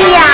哎呀！